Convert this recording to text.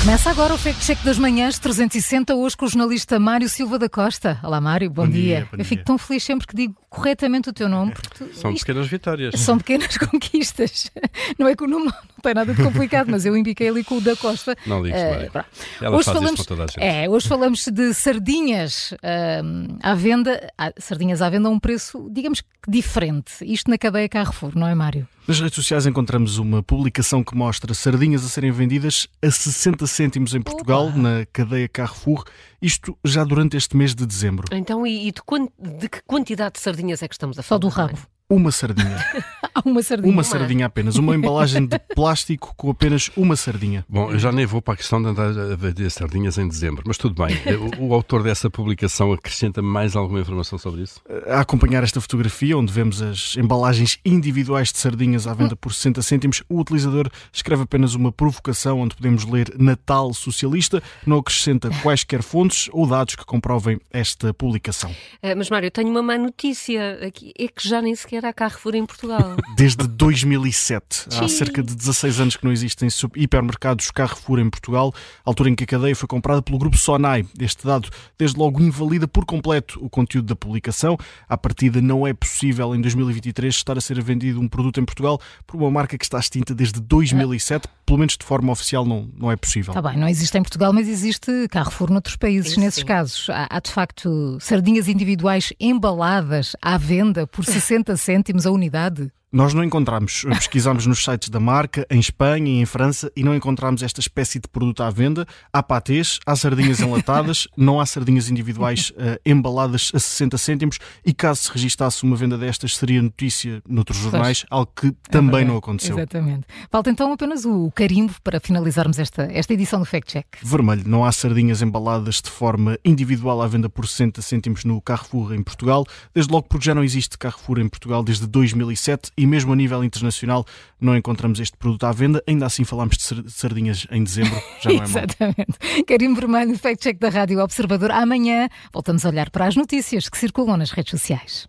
Começa agora o Fact Check das Manhãs 360, hoje com o jornalista Mário Silva da Costa. Olá Mário, bom, Bom dia. dia, bom Eu fico dia. tão feliz sempre que digo corretamente o teu nome, porque tu- São isto pequenas vitórias. são pequenas conquistas. Não é que o nome não tem nada de complicado, mas eu indiquei ali com o da Costa. Não ligues, pronto. Ela Hoje faz falamos, toda a gente. É, hoje falamos de sardinhas ahm, à venda, ah, sardinhas à venda a um preço, digamos que diferente. Isto na cadeia Carrefour, não é Mário? Nas redes sociais encontramos uma publicação que mostra sardinhas a serem vendidas a 60 cêntimos em Portugal, na cadeia Carrefour, isto já durante este mês de dezembro. Então, e, e de, de que quantidade de sardinhas é que estamos a Só falar? do rabo. Uma sardinha. Uma sardinha. Uma sardinha apenas. Uma embalagem de plástico com apenas uma sardinha. Bom, eu já nem vou para a questão de andar a vender sardinhas em dezembro, mas tudo bem. O, o autor dessa publicação acrescenta mais alguma informação sobre isso? A acompanhar esta fotografia, onde vemos as embalagens individuais de sardinhas à venda por 60 cêntimos, o utilizador escreve apenas uma provocação onde podemos ler Natal Socialista, não acrescenta quaisquer fontes ou dados que comprovem esta publicação. Ah, mas, Mário, eu tenho uma má notícia aqui. É que já nem sequer há Carrefour em Portugal. Desde 2007. Há cerca de 16 anos que não existem hipermercados Carrefour em Portugal, altura em que a cadeia foi comprada pelo grupo Sonai. Este dado, desde logo, invalida por completo o conteúdo da publicação. À partida, não é possível em 2023 estar a ser vendido um produto em Portugal por uma marca que está extinta desde 2007. Pelo menos de forma oficial, não, não é possível. Está bem, não existe em Portugal, mas existe Carrefour noutros países. Isso Nesses sim. casos, há, há, de facto sardinhas individuais embaladas à venda por 60 cêntimos a unidade. Nós não encontramos. Pesquisamos nos sites da marca, em Espanha e em França, e não encontramos esta espécie de produto à venda. Há patês, há sardinhas enlatadas, não há sardinhas individuais eh, embaladas a 60 cêntimos, e caso se registasse uma venda destas, seria notícia noutros jornais, algo que também verdade. não aconteceu. Exatamente. Falta então apenas o carimbo para finalizarmos esta, esta edição do Fact Check. Vermelho, não há sardinhas embaladas de forma individual à venda por 60 cêntimos no Carrefour em Portugal, desde logo porque já não existe Carrefour em Portugal desde 2007 e mesmo a nível internacional não encontramos este produto à venda. Ainda assim falamos de sar- sardinhas em dezembro, já não é. Exatamente. Carimbo vermelho, Fact Check da Rádio Observador. Amanhã voltamos a olhar para as notícias que circulam nas redes sociais.